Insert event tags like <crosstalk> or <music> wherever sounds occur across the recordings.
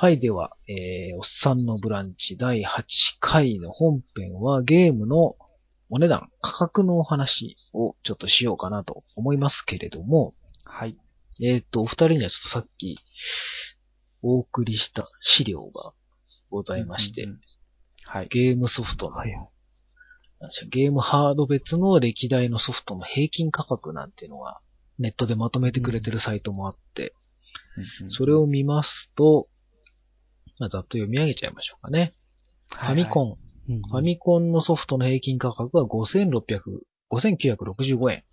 はい、では、えー、おっさんのブランチ第8回の本編はゲームのお値段、価格のお話をちょっとしようかなと思いますけれども、はい。えっ、と、お二人にはちょっとさっきお送りした資料がございまして、うんうんうんはい。ゲームソフトの、はい。なんでしょうゲームハード別の歴代のソフトの平均価格なんていうのがネットでまとめてくれてるサイトもあって、うんうんそれを見ますと、まあ、ざっと読み上げちゃいましょうかね。ファミコン、うんファミコンのソフトの平均価格は5600、5965円。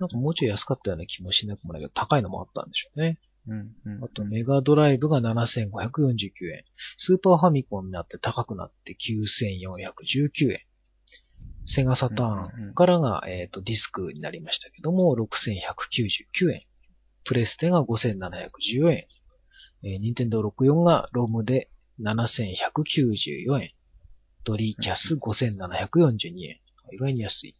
なんかもうちょい安かったような気もしなくもないけど、高いのもあったんでしょうね。うんうんあと、メガドライブが7549円。スーパーファミコンになって高くなって9419円。セガサターンからが、えっ、と、ディスクになりましたけども、6199円。プレステが5714円。えー、ニンテンドー64がロムで7194円。ドリーキャス5742円。意外に安い。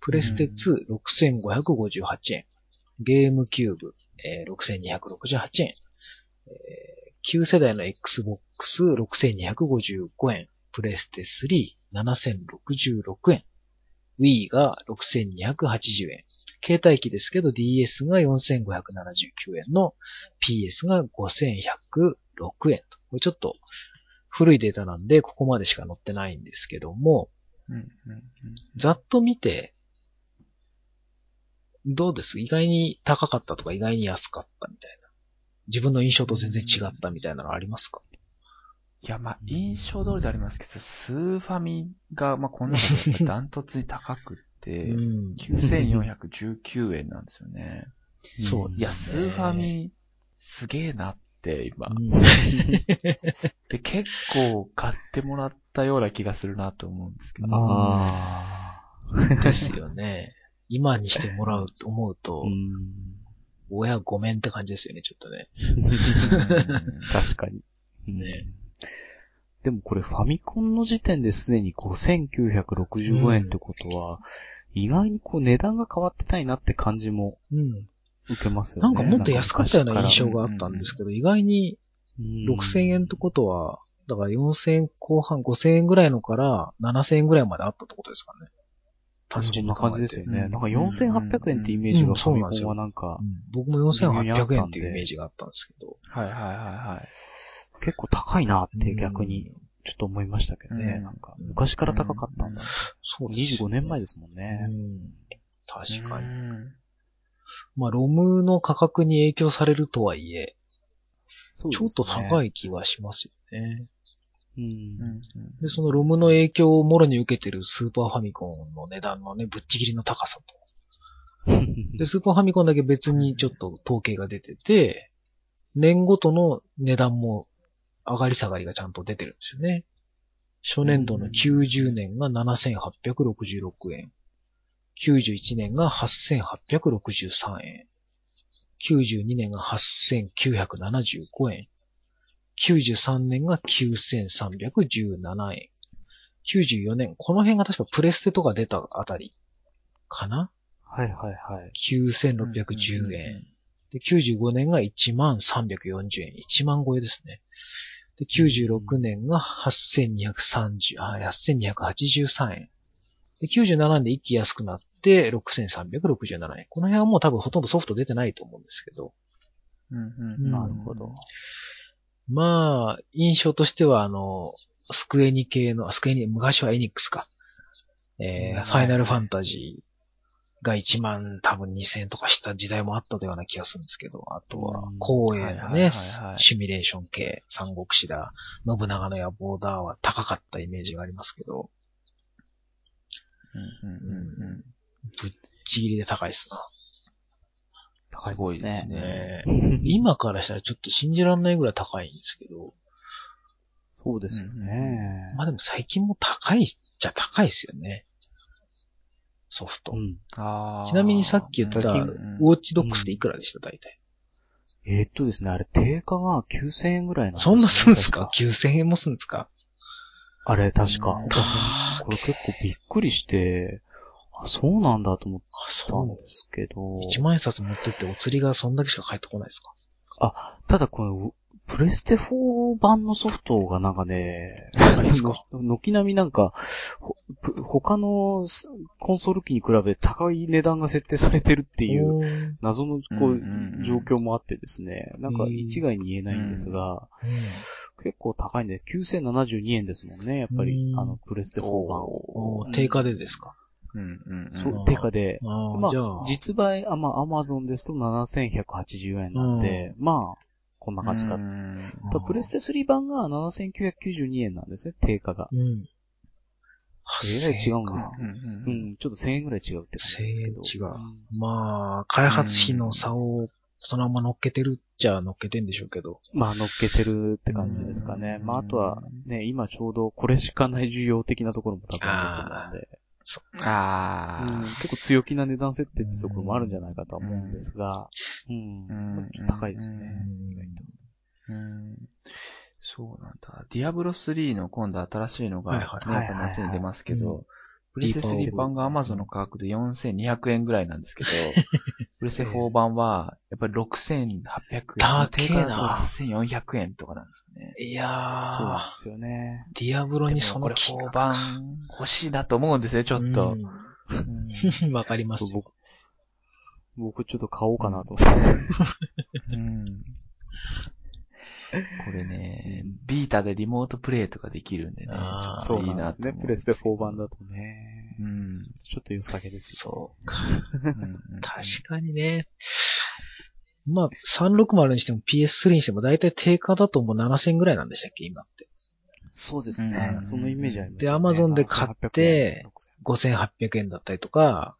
プレステ2、6558円。ゲームキューブ、えー6268円。えー旧世代の Xbox 6255円。プレステ3、7066円。Wii が6280円。携帯機ですけど DS が4579円の PS が5106円と。これちょっと古いデータなんでここまでしか載ってないんですけども、うんうんざっと見て、どうです？意外に高かったとか意外に安かったみたいな。自分の印象と全然違ったみたいなのありますか？いや、まあ、印象通りでありますけど、スーファミが、まあ、この中でやっぱりダントツに高くって、ん。9419円なんですよね。そういや、スーファミ、すげえなって、今。うんで、結構買ってもらったような気がするなと思うんですけど。あですよね。今にしてもらうと思うとあ。う、ん。親ごめんって感じですよね、ちょっとね。<laughs> 確かに。うんねでもこれファミコンの時点ですでに5965円ってことは、意外にこう値段が変わってないなって感じもうん。受けますよね。なんかもっと安かったような印象が。があったんですけど、意外に6000円ってことは、だから4000円後半、5000円ぐらいのから7000円ぐらいまであったってことですかね。単そんな感じですよね。うんなんか4800円ってイメージうんがファミコンそうはなんかう、ん僕も4800円っていうイメージがあったんですけど。はいはいはいはい。結構高いなって逆にちょっと思いましたけどね。うんなんか昔から高かったんだ。そうですよ25年前ですもんうね。ん。確かに。うんまあ、ロムの価格に影響されるとはいえ、そうちょっと高い。い気はしますよね。うんうんで、そのロムの影響をもろに受けてるスーパーファミコンの値段のね、ぶっちぎりの高さと。<laughs> で、スーパーファミコンだけ別にちょっと統計が出てて、年ごとの値段も上がり下がりがちゃんと出てるんですよね。初年度の90年が7866円。91年が8863円。92年が8975円。93年が9317円。94年、この辺が確かプレステとか出たあたりかな？はいはいはい。9610円。で、95年が1340円。1万超えですね。で、96年が8230、あ、8283円。で、97年で一気安くなって6367円。この辺はもう多分ほとんどソフト出てないと思うんですけど。うんうんうんなるほど。まあ、印象としてはあの、スクエニ系の、あスクエニ、昔はエニックスか。えーうんファイナルファンタジーが1万多分2000とかした時代もあったような気がするんですけど、あとはうん、光栄のねシミュレーション系、三国志だ、信長の野望だは高かったイメージがありますけど、うんうんうんうんぶっちぎりで高いですな。高すごいですね。ね <laughs> 今からしたらちょっと信じられないぐらい高いんですけど、そうですよね。まあでも最近も高いっちゃ高いですよね。ソフトう。ん。あーちなみにさっき言ってた、ウォッチドックスっていくらでした、大体。えーっとですね、あれ、定価が9000円ぐらいなんですそんなすんですか？確 ?9000 円もすんですか？あれ、確かうん。これ結構びっくりして、あ、そうなんだと思っあ、たそう。んですけど、1万円札持ってってお釣りがそんだけしか返ってこないですか？あ、ただこの、プレステ4版のソフトがなんかね、の軒並みなんか、他のスコンソール機に比べて高い値段が設定されてるっていう謎のこうんうんうんう状況もあってですね、なんか一概に言えないんですが、結構高いんで、9072円ですもんね、やっぱりう、ん。あの、プレステ4版。おー。定価でですか？うんうんうん。そう、定価で。まあ、、実売、あ、まあ、アマゾンですと7180円なんで、まあ、こんな感じか。うんただプレステ3版が7992円なんですね、定価が。うん。えらい違うんですかうんうんううんん、ちょっと1000円ぐらい違うって感じですけど。1000円違ううんまあ、開発費の差をそのまま乗っけてるっちゃ乗っけてんでしょうけど。まあ、乗っけてるって感じですかね。うんまあ、あとは、ね、今ちょうどこれしかない需要的なところも多分あると思うんで、あうん。結構強気な値段設定ってところもあるんじゃないかとは思うんですが、うん、うん。ちょっと高いですようね。ん。意外と。あ。うん。そうなんだ。ディアブロ3の今度新しいのが、ね、はいはい。夏に出ますけど、プレステ3版が Amazon の価格で4200円ぐらいなんですけど、<laughs> プレステ4版は、やっぱり6800円。高えな定価だと8400円とかなんですよね。いやそうなんーで、すよね。ディアブロにその金4額版欲しいなと思うんですよ、ちょっと。うん <laughs> わかります僕、僕ちょっと買おうかなと思って。<laughs> うんこれね、タでリモートプレイとかできるんでね、あーちょっといいそうなんですね。プレステ4版だとね。うん。ちょっと良さげですよ。そうか。確かにね。まあ、360にしても PS3 にしても大体定価だともう7000ぐらいなんでしたっけ、今って。そうですうん。ねそのイメージありますでよね。Amazon で買って7800円、5800円だったりとか、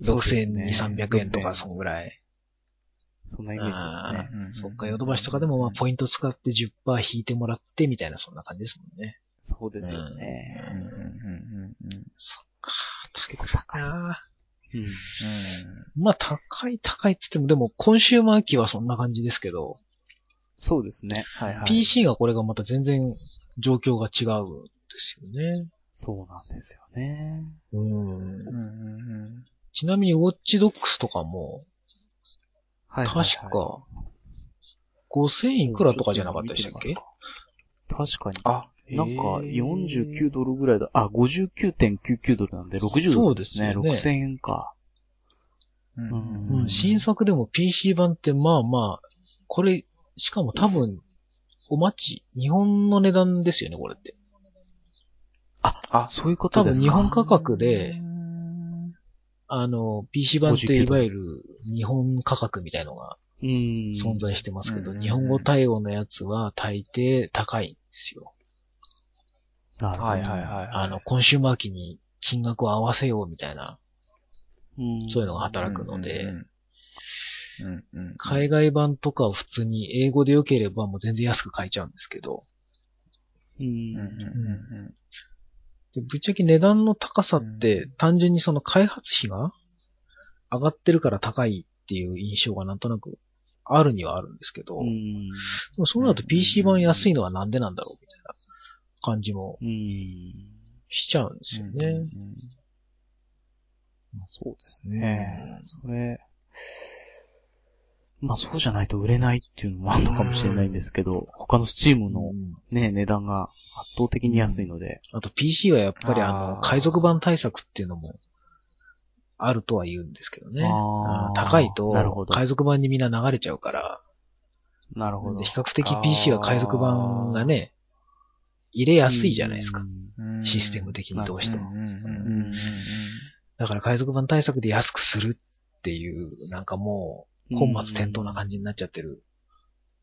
そうです6200、ね300円とか、そのぐらい。そんなイメージですね。うんそっか、ヨドバシとかでもまあ、ポイント使って10%引いてもらって、みたいな、そんな感じですもんね。そうですようんうんね。うんうんそっか、結構高い。高いなうん。うんまあ、高い高いって言っても、でも、コンシューマー機はそんな感じですけど、そうですね。はいはい。PC がこれがまた全然状況が違うんですよね。そうなんですよね。うんうんうんうんちなみに、ウォッチドックスとかも、はい確か、5000いくらとかじゃなかったでしたっけ？確かに。あ、なんか、へー49ドルぐらいだ。あ、59.99ドルなんで60ドルね。そうですよね6000円か。うんううんん、新作でも PC 版ってまあまあ、これ、しかも多分、お待ち、日本の値段ですよね、これって。あ、そういうことですか。多分日本価格でうんあの、PC 版って59いわゆる日本価格みたいのがうん。存在してますけど、うん日本語対応のやつは大抵高いんですよ。なるほど。はいはいはい。あの、コンシューマー機に金額を合わせようみたいな、うんそういうのが働くので。海外版とかを普通に英語で良ければもう全然安く買えちゃうんですけど、ううんうんん。うんでぶっちゃけ値段の高さって単純にその開発費が上がってるから高いっていう印象がなんとなくあるにはあるんですけど、うん。でもそうなると PC 版安いのはなんでなんだろうみたいな感じもうん。しちゃうんですようん。ね。そうですね。それ、まあそうじゃないと売れないっていうのもあるのかもしれないんですけど、他のスチームのうん。ね、値段が圧倒的に安いので、あと PC はやっぱりあの、海賊版対策っていうのもあるとは言うんですけどね。高いと海賊版にみんな流れちゃうから、なるほど。で。比較的 PC は海賊版がね、入れやすいじゃないですか。うんシステム的にどうしても。だから海賊版対策で安くするっていう、なんかもう、本末転倒な感じになっちゃってる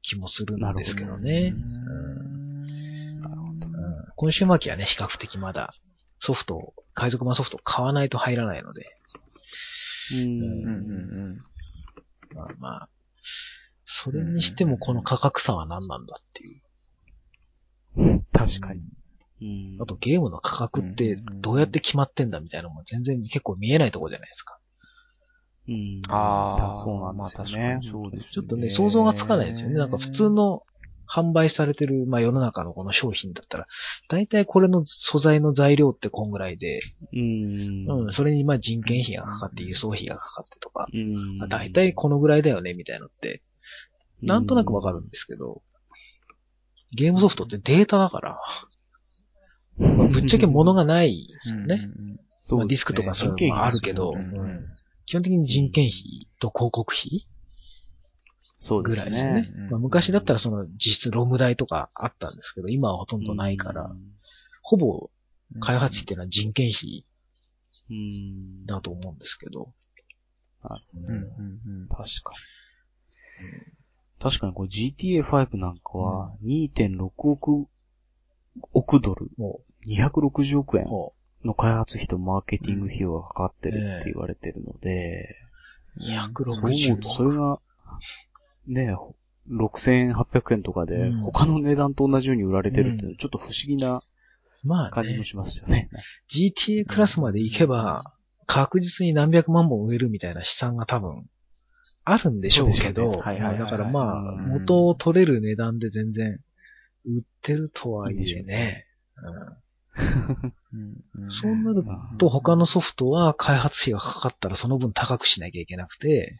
気もするんですけどうんね。うんなるほど。うんコンシューマー機はね、比較的まだソフトを、海賊版ソフトを買わないと入らないので、うん。まあまあ、それにしてもこの価格差は何なんだっていう。確かに。うんあとゲームの価格ってどうやって決まってんだみたいなのも全然結構見えないところじゃないですか。うん。ああ、そうなんですよまあねそうですよちょっとね、想像がつかないですよね。なんか普通の販売されてる、まあ世の中のこの商品だったら、大体これの素材の材料ってこんぐらいで、うん。うん、それにまあ人件費がかかって、輸送費がかかってとか、うん。まあ大体このぐらいだよね、みたいなのって、なんとなくわかるんですけど、ゲームソフトってデータだから、まあぶっちゃけ物がないですよね。うんまあディスクとかそういうのもあるけど、うん基本的に人件費と広告費そうですぐらいですよね。ね。。うん。まあ、昔だったらその実質ロム代とかあったんですけど、今はほとんどないから、ほぼ開発費っていうのは人件費うん。だと思うんですけど、うんうんうん。確かに。確かにこれ GTA5 なんかは2.6億、億ドル、も260億円の開発費とマーケティング費用がかかってるって言われてるので、う、そう思260うとそれが、ね、6800円とかでうん。他の値段と同じように売られてるっていうのはちょっと不思議なまあね。感じも、しますよね。GTA クラスまで行けば、確実に何百万本売れるみたいな試算が多分、あるんでしょうけど、うね。はいはいはいはい。だからまあ、うん。元を取れる値段で全然売ってるとはいえね、うんうんそうなると他のソフトは開発費がかかったらその分高くしなきゃいけなくて、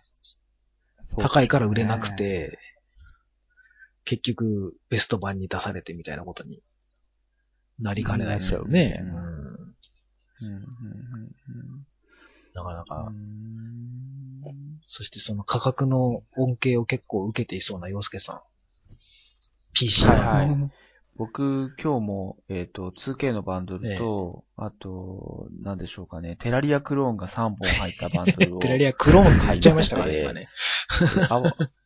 高いから売れなくて、結局ベスト版に出されてみたいなことになりかねないですよね。なかなかそしてその価格の恩恵を結構受けていそうな洋介さん。PC はいは。はい。僕、今日も、えっ、と、2K のバンドルと、あと、なんでしょうかね、テラリアクローンが3本入ったバンドルを <laughs> テラリアクローンって言っちゃいましたからね、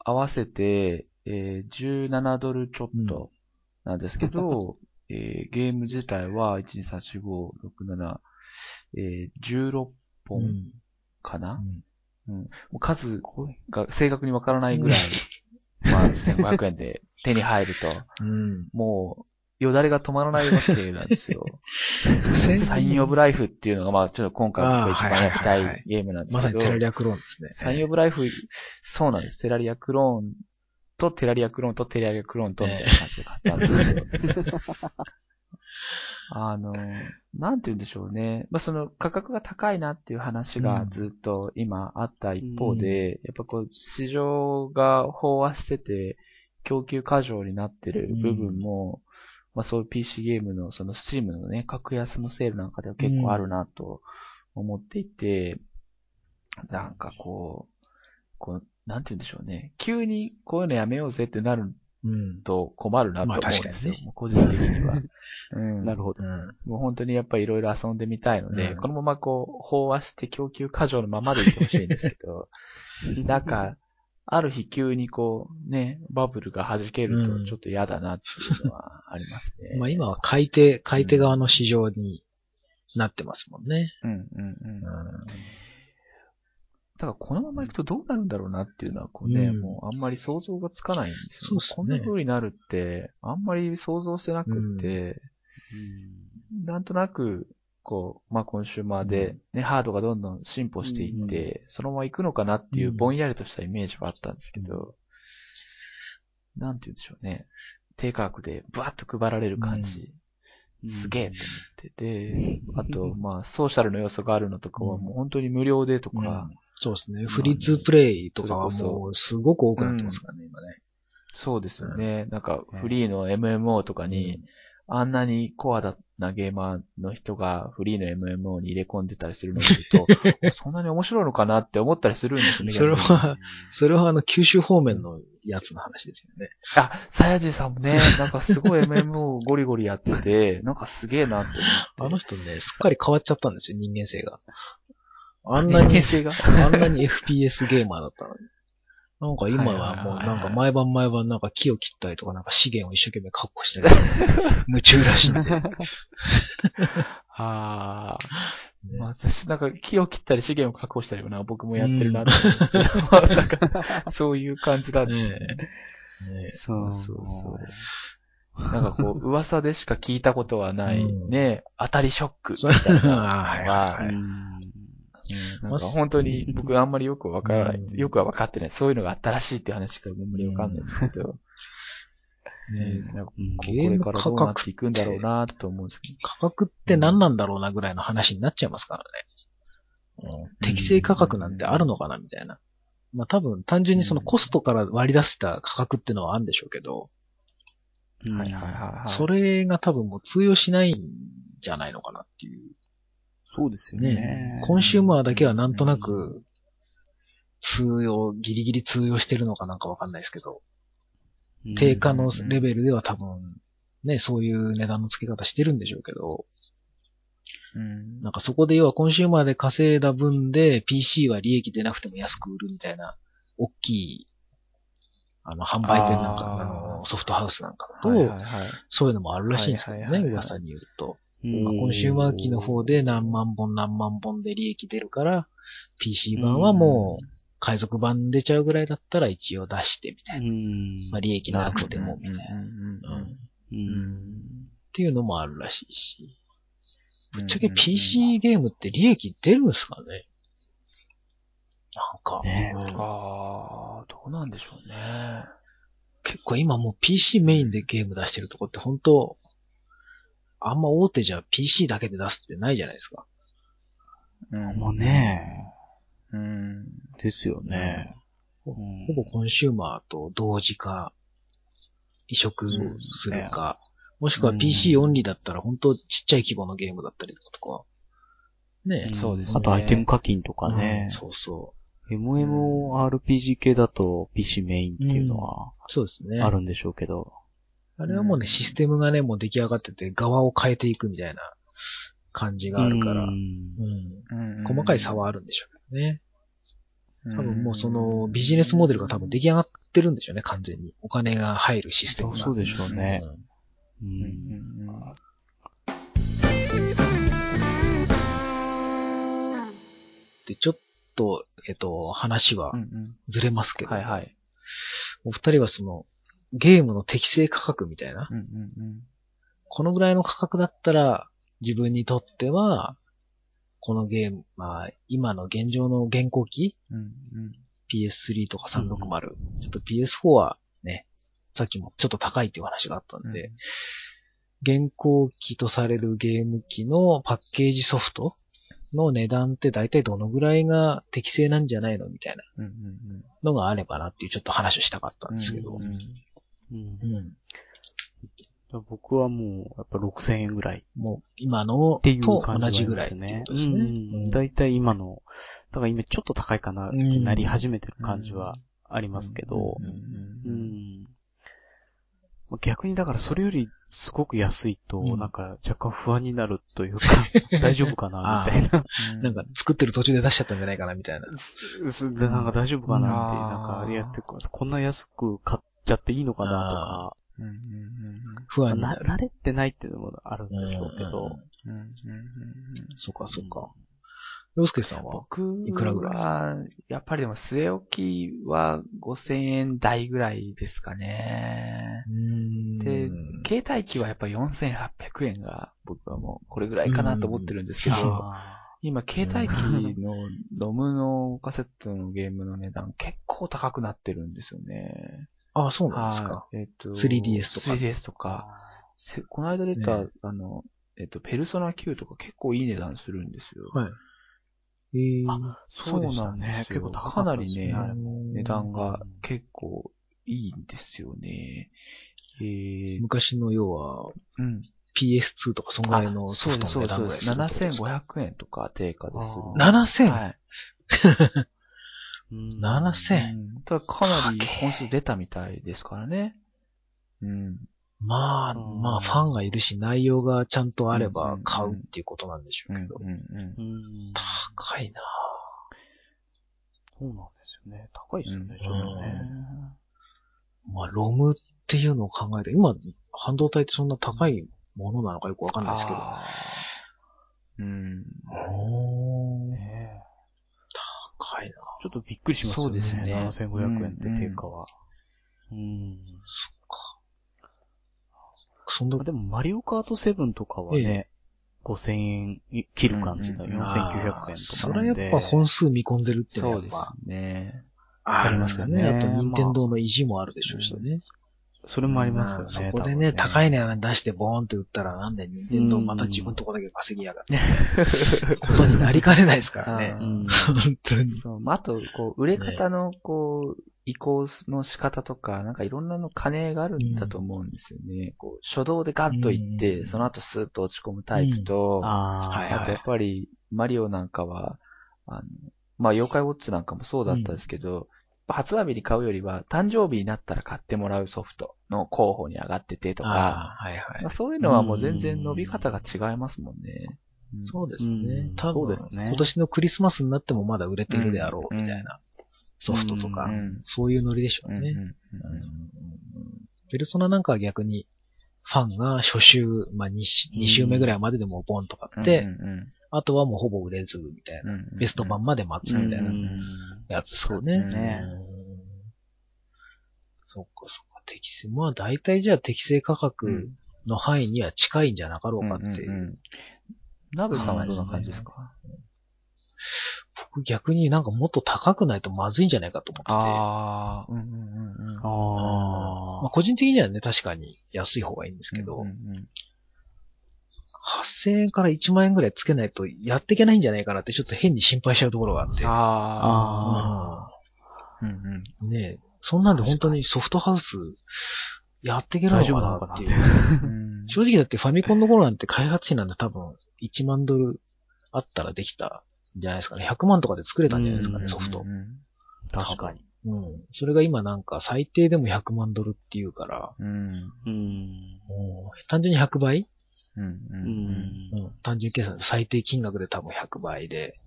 合わせて、えー17ドルちょっとなんですけど、えーゲーム自体は、1、2、3、4、5、6、7、えー16う本ん。かな、うん。もう数が正確にわからないぐらい、まあ、<laughs> 1500円で手に入ると、うん。もう、よだれが止まらないわけなんですよ。<laughs> サインオブライフっていうのが、まあ、ちょっと今回僕が一番やりたいゲームなんですけどまさに、テラリアクローンですね。サインオブライフ、そうなんです。テラリアクローンとテラリアクローンとテラリアクローンとみたいな感じで買ったんですけど。<laughs> あの、なんて言うんでしょうね。まあ、その価格が高いなっていう話がずっと今あった一方で、やっぱこう市場が飽和してて供給過剰になってる部分も、まあそういう PC ゲームのその Steam のね、格安のセールなんかでは結構あるなと思っていて、なんかこう、こう、なんて言うんでしょうね。急にこういうのやめようぜってなるうん。と困るなと思うんですよ。う個人的には。<laughs> うん、なるほど。うん。もう本当にやっぱりいろいろ遊んでみたいので、うんこのままこう、飽和して供給過剰のままでいってほしいんですけど、<laughs> なんか、ある日急にこう、ね、バブルが弾けるうんとちょっと嫌だなっていうのはありますね。<laughs> まあ今は買い手、買い手側の市場になってますもんね。うんうんうん。うん。だからこのままいくとどうなるんだろうなっていうのは、こうね、うんもうあんまり想像がつかないんですよ、そうねこんな風になるって、あんまり想像してなくって、なんとなく、こう、まあ、コンシューマーで、ね、ハードがどんどん進歩していって、そのまま行くのかなっていううん。ぼんやりとしたイメージはあったんですけど、なんて言うんでしょうね。低価格でブワッと配られる感じ、すげえと思って。て、あと、まあ、ソーシャルの要素があるのとかはもう本当に無料でとか、そうですね。フリーツープレイとかはもうすごく多くなってますからね、今ね。そうですよね。なんか、フリーの MMO とかに、あんなにコアなゲーマーの人がフリーの MMO に入れ込んでたりするのを見ると、<laughs> そんなに面白いのかなって思ったりするんですよね。それは、それはあの、九州方面のやつの話ですよね。あ、サヤジーさんもね、なんかすごい MMO ゴリゴリやってて、<laughs> なんかすげえなって思って。あの人ね、すっかり変わっちゃったんですよ、人間性が。あんなに、性が。あんなに FPS ゲーマーだったのに。なんか今はもうなんか毎晩毎晩なんか木を切ったりとかなんか資源を一生懸命確保したりとか、<laughs> 夢中らしいんで。ああ。ね。まあ、私、なんか木を切ったり資源を確保したりはな、僕もやってるなって思うんですけど、<laughs> そういう感じなんですね。ねねそうそうそう。なんかこう、噂でしか聞いたことはない、うん。ね、当たりショックみたいなのは。<laughs> いははい、うんうんなんか本当に僕あんまりよくわからない、うんよくは分かってない。そういうのがあったらしいって話しかあんまりわかんないんですけど、ねなんかこれからどうなっていくんだろうなと思うんですけど。価格って何なんだろうなぐらいの話になっちゃいますからね。うん適正価格なんてあるのかなみたいな。まあ多分単純にそのコストから割り出した価格ってのはあるんでしょうけど、うんはいはいはいはい。それが多分もう通用しないんじゃないのかなっていう。そうですよねね。。コンシューマーだけはなんとなく、通用、ギリギリ通用してるのかなんかわかんないですけど、うん定価のレベルでは多分、ね、そういう値段の付け方してるんでしょうけど、うんなんかそこで要はコンシューマーで稼いだ分で PC は利益出なくても安く売るみたいな、大きい、あの、販売店なんか、あの、ソフトハウスなんかだと、はいはいはい。そういうのもあるらしいんですけどね、はいはいはいはい噂によると。うんまあコンシューマー機の方で何万本何万本で利益出るから、PC 版はもう、海賊版出ちゃうぐらいだったら一応出してみたいな。うん。まあ利益なくてもみたいな。っうん。ていうのもあるらしいし。うんぶっちゃけ PC ゲームって利益出るんですかね？なんか、ねうんああ、どうなんでしょうね。結構今もう PC メインでゲーム出してるとこって本当あんま大手じゃ PC だけで出すってないじゃないですか。うんまあね。うん。ですよね。ほうんほぼコンシューマーと同時か、移植するか、もしくは PC オンリーだったら本当ちっちゃい規模のゲームだったりとか。ねんそうですねあとアイテム課金とかねうん。そうそ MMORPG 系だと PC メインっていうのはう。そうですね。あるんでしょうけど。あれはもうね、システムがね、もう出来上がってて、側を変えていくみたいな感じがあるから、ううんうん細かい差はあるんでしょうけどね。多多分もうそのビジネスモデルが多分出来上がってるんでしょうね、完全に。お金が入るシステムが。そうでしょうねうんううんん。うんで、ちょっと、えっと、話はうんうんずれますけど、はいはい。お二人はその、ゲームの適正価格みたいな、うんうんこのぐらいの価格だったら、自分にとっては、このゲーム、まあ、今の現状の現行機？うんうん。PS3 とか360、ちょっと PS4 はね、さっきもちょっと高いっていう話があったんで、現行機とされるゲーム機のパッケージソフトの値段って大体どのぐらいが適正なんじゃないのみたいなうんうんのがあればなっていうちょっと話をしたかったうんんですけど。うんうんうんうん。僕はもう、やっぱ6000円ぐらい。っもう今のていうと感じはあり同じぐらいね。うん。だいたい今の、だから今ちょっと高いかなってなり始めてる感じはありますけど。うん、逆にだからそれよりすごく安いと、うん。なんか若干不安になるというか、<laughs> 大丈夫かなみたいな。うんなんか作ってる途中で出しちゃったんじゃないかなみたいな。すすでなんか大丈夫かなってなんかあれやってここんな安く買っちゃっていいのかなとか、うんうん不安にまあな慣れてないっていうのもあるんでしょうけど、うんうんうんうんそっかそっか。洋介さんは？僕いくらぐらい？は、やっぱりでも据え置きは5000円台ぐらいですかね。でうん。携帯機はやっぱ4800円が僕はもうこれぐらいかなと思ってるんですけど、あ今携帯機のロムのカセットのゲームの値段結構高くなってるんですよね。ああ、そうなんですか。はい。えっ、と、3DS とか 3DS とか。せこの間出た、ねあの、えっ、と、ペルソナ9とか結構いい値段するんですよ。はい。えー、あそうでしたそうなんね。ですよ結構高かなりね値段がうん結構いいんですよね。えー、昔の要はうん。PS2 とかそんぐらいのあソフトの値段ぐらいするってことですか？7500円とか定価でする。あ7000はい。<laughs> うん7000うんただかなり本数出たみたいですからね。うん。まあ、うんまあ、ファンがいるし、内容がちゃんとあれば買うっていうことなんでしょうけど。うん。うんうん高いなそうなんですよね。高いですよね、うんちょっとね。まあ、ロムっていうのを考えて、今、半導体ってそんな高いものなのかよくわかんないですけど。うん。おーね高いなちょっとびっくりしますよね。そうですね7500円って定価は。うん。そんなまあ、でも、マリオカート7とかはね、5000円切る感じのうんうん4900円とそかなんで。れはやっぱ本数見込んでるっていうのそうですはやっぱね。ありますよね。ありますよねあと、任天堂の意地もあるでしょうしね。それもありますよまあね。そこでね、高い値段出してボーンって売ったらなんで任天堂また自分とこだけ稼ぎやがって、ことになりかねないですからね。<laughs> 本当に。そう。まあ、あと、こう、売れ方の、こう、移行の仕方とか、なんかいろんなの金があるんだと思うんですよね。こう初動でガッといって、うんその後スーッと落ち込むタイプと、ああ、はいあとやっぱり、マリオなんかは、あの、まあ、妖怪ウォッチなんかもそうだったんですけど、発売日に買うよりは、誕生日になったら買ってもらうソフトの候補に上がっててとか、はいはいまあ。そういうのはもう全然伸び方が違いますもんね。うんそうですうんね。多分ね今年のクリスマスになってもまだ売れているであろうみたいなソフトとかう、んそういうノリでしょうね。ペルソナなんかは逆に、ファンが初週、まあ 2, 2週目ぐらいまででもボンと買って、うんうんあとはもうほぼ売れず、みたいな。うんうんベスト版まで待つみたいなうんやつですかね。そうですねうんそっかそっか。適正。まあ大体じゃあ適正価格の範囲には近いんじゃなかろうかっていう。うんうんうんナブさんはどんな感じですか僕逆になんかもっと高くないとまずいんじゃないかと思ってて。ああ、うんうんうんうん。あまあ、あ。個人的にはね、確かに安い方がいいんですけど、うんうん8000円から1万円ぐらいつけないとやっていけないんじゃないかなってちょっと変に心配しちゃうところがあって。ああ。あうんうんうんねえ、そんなんで本当にソフトハウスやっていけないのかなっていう。うん正直だってファミコンの頃なんて開発費なんて多分1万ドルあったらできたんじゃないですかね。100万とかで作れたんじゃないですかね、うんソフトう。ん確かに。うん。それが今なんか最低でも100万ドルっていうから、うん。うん。もう単純に100倍うん。う。うんん。うん。単純計算で最低金額で多分100倍で、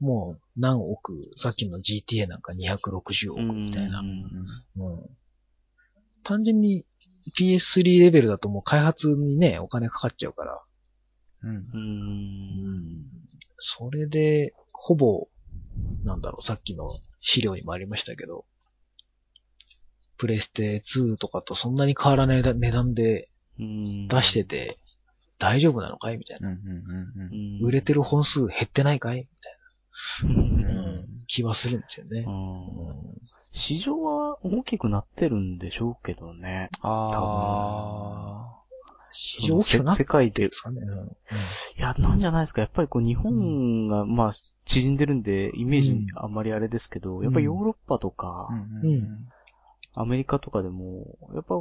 もう何億、さっきの GTA なんか260億みたいな。うんうん単純に PS3 レベルだともう開発にね、お金かかっちゃうから。うん。うん。それで、ほぼ、なんだろう、さっきの資料にもありましたけど、プレステ2とかとそんなに変わらない値段でうん。出してて、大丈夫なのかい？みたいな。売れてる本数減ってないかい？みたいうんな、うん、気はするんですよね。うん市場は大きくなってるんでしょうけどね。あ市場大きくなって世界でるんですかね？うんいや、なんじゃないですか。やっぱりこう日本が、まあ、縮んでるんで、イメージあんまりあれですけど、やっぱりヨーロッパとかあ。、うん。アメリカとかでも、やっぱ、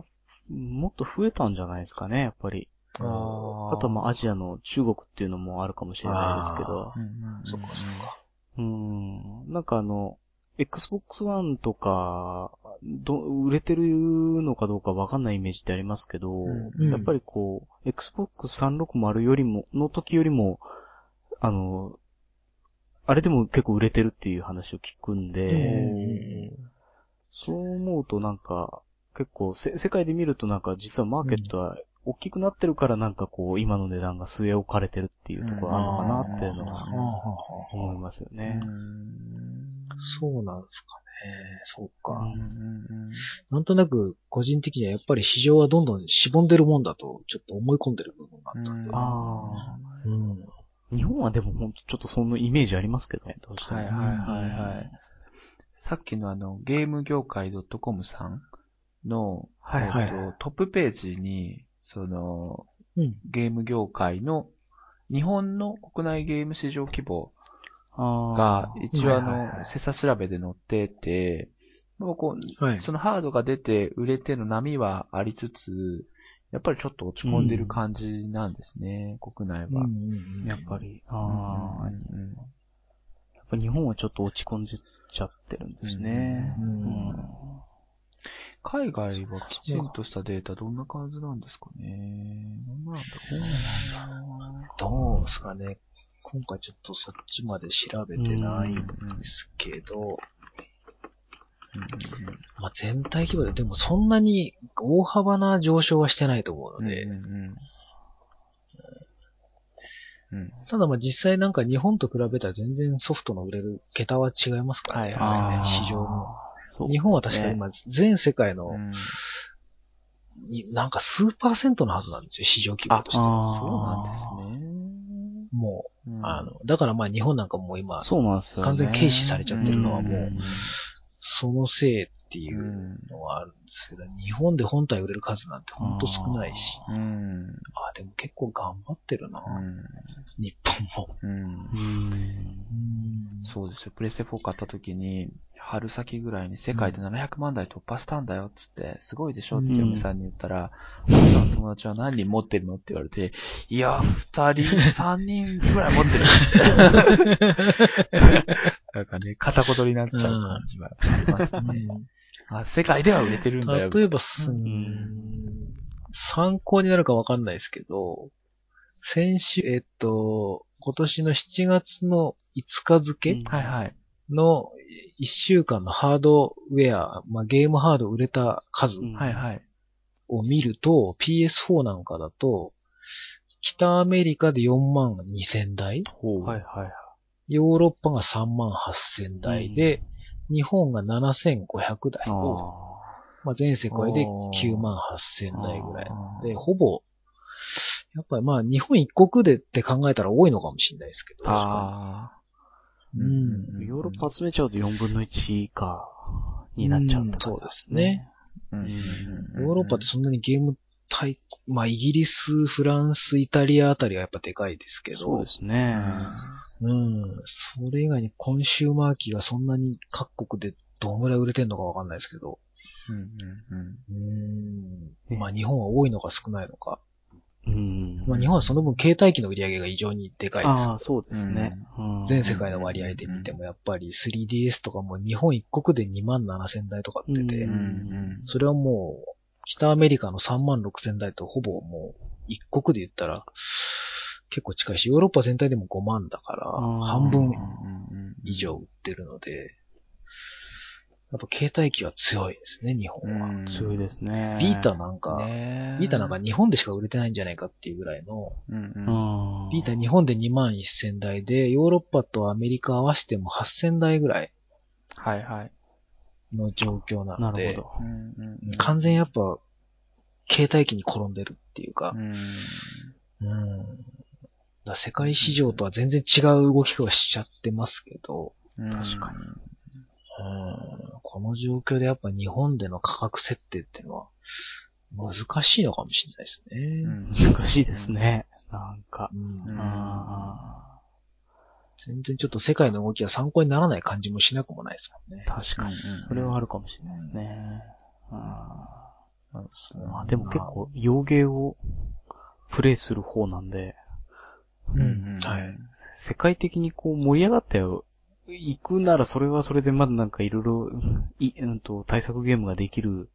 もっと増えたんじゃないですかね、やっぱり。ああ。あとはまあアジアの中国っていうのもあるかもしれないですけどう。ん。そっかそっか。うん。なんかあの、Xbox One とか、ど、売れてるのかどうかわかんないイメージってありますけど、うんやっぱりこう、Xbox 360よりも、の時よりも、あの、あれでも結構売れてるっていう話を聞くんで、そう思うとなんか、結構せ、世界で見るとなんか実はマーケットは大きくなってるからなんかこう、今の値段が据え置かれてるっていうところあるのかなっていうのはうん思いますよね。そうなんですかね。そうか。うんなんとなく、個人的にはやっぱり市場はどんどんしぼんでるもんだと、ちょっと思い込んでる部分があったんで。あうん。あ。日本はでもほんとちょっとそのイメージありますけどね、どうしても。はいはいはいはい。さっきのあの、ゲーム業界 .com さんの、はいはいえっとトップページに、その、うん。ゲーム業界の、日本の国内ゲーム市場規模あが、一応あのはいはいは、い精査調べで載ってて、もうこう、はい。そのハードが出て売れての波はありつつ、やっぱりちょっと落ち込んでる感じなんですね、国内は。うんうんうんやっぱ。り。あうんあ、うんうんやっぱ日本はちょっと落ち込んじゃってるんですね。うんうん海外はきちんとしたデータどんな感じなんですかね。どんなんだろうな。どうですかね。今回ちょっとそっちまで調べてないんですけど、まあ、全体規模で、でもそんなに大幅な上昇はしてないと思うので、うんうんうん。ただまあ実際なんか日本と比べたら全然ソフトの売れる桁は違いますからね。はいやっぱりねあー市場の。そうね日本は確か今全世界の、うんになんか数パーセントのはずなんですよ、市場規模としては。そうなんですね。もう、うんあの、だからまあ日本なんかもう今、そうなんですよね。完全に軽視されちゃってるのはもう、んそのせいっていうのはあるんですけど、日本で本体売れる数なんてほんと少ないし、うん。あ、でも結構頑張ってるな、うん。日本も。そうですよ。プレステ4買った時に、春先ぐらいに世界で700万台突破したんだよっつって、すごいでしょって嫁さんに言ったら、あなたの友達は何人持ってるの？って言われて、いや、二人、三人ぐらい持ってる。<laughs> なんかね、片言になっちゃう感じはありますね。あ、世界では売れてるんだよ。例えば、すん参考になるかわかんないですけど、先週、えっと、今年の7月の5日付うんはいはい。の1週間のハードウェア、まあ、ゲームハード売れた数うんはいはい。を見ると、PS4 なんかだと、北アメリカで4万2000台、ほう。はいはいはい。ヨーロッパが3万8000台で、日本が7500台あを、まあ、全世界でおー9万8000台ぐらいあーで、ほぼ、やっぱりまあ日本一国でって考えたら多いのかもしれないですけど。ああ。うんヨーロッパ集めちゃうと4分の1以下になっちゃうって感じですね。うんうんヨーロッパってそんなにゲーム大、まあイギリス、フランス、イタリアあたりはやっぱでかいですけど。そうですね。うん。それ以外にコンシューマー機がそんなに各国でどんぐらい売れてんのかわかんないですけど。うんうんうん。まあ日本は多いのか少ないのか。うん。まあ日本はその分携帯機の売り上げが異常にでかいです。ああ、そうですね。うん。全世界の割合で見てもやっぱり 3DS とかも日本一国で2万7千台とか売ってて、うんうんそれはもう北アメリカの3万6千台とほぼもう一国で言ったら結構近いし、ヨーロッパ全体でも5万だから半分うん。以上売ってるので、やっぱ携帯機は強いですね、日本は。うん強いですね。ビータなんか、ねビータなんか日本でしか売れてないんじゃないかっていうぐらいの、うんううんん。ビータ日本で2万1000台で、ヨーロッパとアメリカ合わせても8000台ぐらいはいはい。の状況なので、なるほど。うんうん完全にやっぱ、携帯機に転んでるっていうかう、んうん。だから世界市場とは全然違う動きをしちゃってますけど、確かにうん、この状況でやっぱ日本での価格設定っていうのは難しいのかもしれないですね。うん難しいですね。なんか。うん全然ちょっと世界の動きは参考にならない感じもしなくもないですもんねあ、。確かに。それはあるかもしれないですね。うんまあでも結構、洋芸をプレイする方なんで、うんはい。世界的にこう盛り上がったよ。行くならそれはそれでまだなんかいろいろ、い、うんと、対策ゲームができる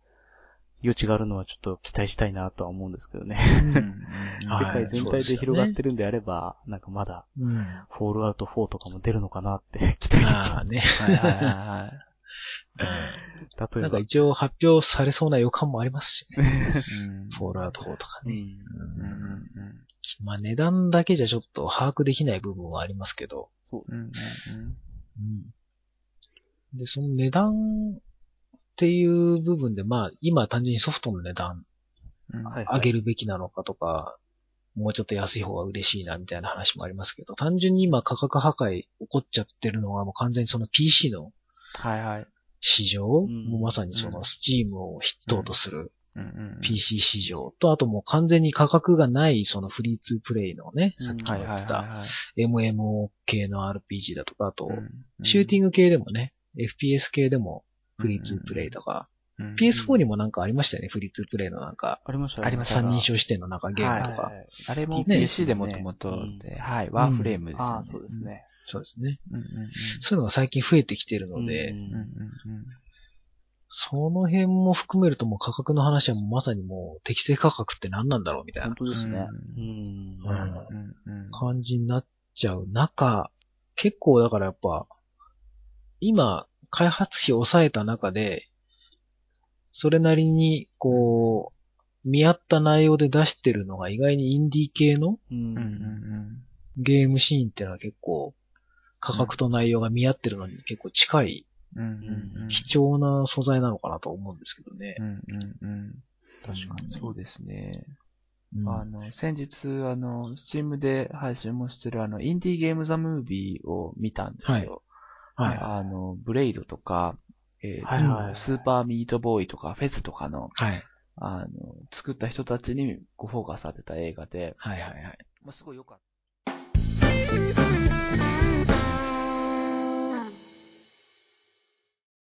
余地があるのはちょっと期待したいなとは思うんですけどね。世 <laughs> はい界全体で広がってるんであれば、なんかまだ、うん。フォールアウト4とかも出るのかなって <laughs> 期待できああね。はいはいはい。例えば。なんか一応発表されそうな予感もありますしね。うんフォールアウト4とかね。うん。うんうんまあ値段だけじゃちょっと把握できない部分はありますけど。そううんです。うん。で、その値段っていう部分で、まあ今単純にソフトの値段上げるべきなのかとか、もうちょっと安い方が嬉しいなみたいな話もありますけど、単純に今価格破壊起こっちゃってるのはもう完全にその PC のはいはい。市場、ん。もうまさにそうん。の Steam を筆頭とするうんうん PC 市場と、あともう完全に価格がないそのフリーツープレイのね、うん。さっき言った。MMO 系の RPG だとか、あと、うん。シューティング系でもね、FPS 系でもフリーツープレイとか、うん。PS4 にもなんかありましたよね、フリーツープレイのなんか、ありましたありました。三人称視点のなんかゲームとか。はいあれもね。PC でもともとで、はい、ワーフレームですよね。ああ、そうですね。そうですね。うんうんうん。そういうのが最近増えてきてるので、うんうんうんその辺も含めるともう価格の話はもうまさにもう適正価格って何なんだろうみたいな。本当ですね。感じになっちゃう中、結構だからやっぱ、今、開発費を抑えた中で、それなりに、こう、見合った内容で出してるのが意外にインディー系の。ゲームシーンっていうのは結構、価格と内容が見合ってるのに結構近い、貴重な素材なのかなと思うんですけどねう。んうんうん確かに。そうですね。うんあの、先日、あの、スチームで配信もしてるあの、インディーゲームザムービーを見たんですよ。はい。あの、ブレイドとか、えーはいはいはいスーパーミートボーイとか、フェズとかの、はい。あの、作った人たちにごフォーカスされた映画で、はいはいはい。まあ、すごい良かった。